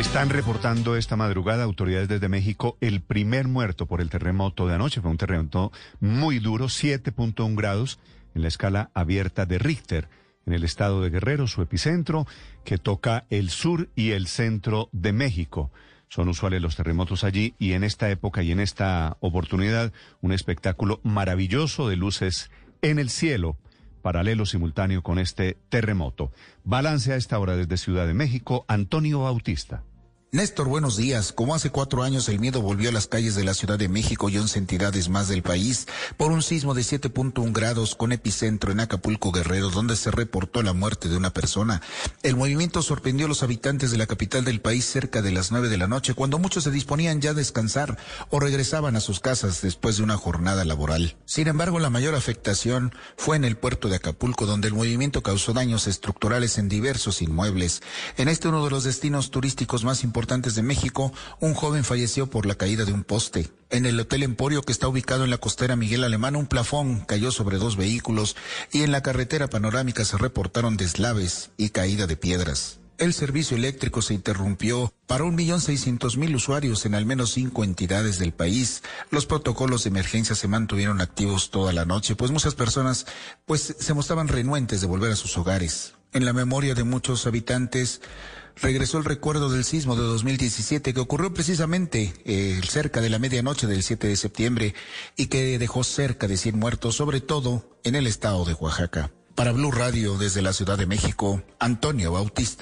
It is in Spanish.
Están reportando esta madrugada autoridades desde México el primer muerto por el terremoto de anoche. Fue un terremoto muy duro, 7.1 grados en la escala abierta de Richter en el estado de Guerrero, su epicentro, que toca el sur y el centro de México. Son usuales los terremotos allí y en esta época y en esta oportunidad un espectáculo maravilloso de luces en el cielo paralelo simultáneo con este terremoto. Balance a esta hora desde Ciudad de México, Antonio Bautista. Néstor, buenos días. Como hace cuatro años el miedo volvió a las calles de la Ciudad de México y once entidades más del país por un sismo de 7.1 grados con epicentro en Acapulco Guerrero, donde se reportó la muerte de una persona. El movimiento sorprendió a los habitantes de la capital del país cerca de las nueve de la noche, cuando muchos se disponían ya a descansar o regresaban a sus casas después de una jornada laboral. Sin embargo, la mayor afectación fue en el puerto de Acapulco, donde el movimiento causó daños estructurales en diversos inmuebles. En este uno de los destinos turísticos más importantes importantes de México, un joven falleció por la caída de un poste. En el Hotel Emporio, que está ubicado en la costera Miguel Alemán, un plafón cayó sobre dos vehículos y en la carretera panorámica se reportaron deslaves y caída de piedras. El servicio eléctrico se interrumpió para un millón seiscientos mil usuarios en al menos cinco entidades del país. Los protocolos de emergencia se mantuvieron activos toda la noche, pues muchas personas pues se mostraban renuentes de volver a sus hogares. En la memoria de muchos habitantes regresó el recuerdo del sismo de 2017 que ocurrió precisamente eh, cerca de la medianoche del 7 de septiembre y que dejó cerca de 100 muertos, sobre todo en el estado de Oaxaca. Para Blue Radio desde la Ciudad de México, Antonio Bautista.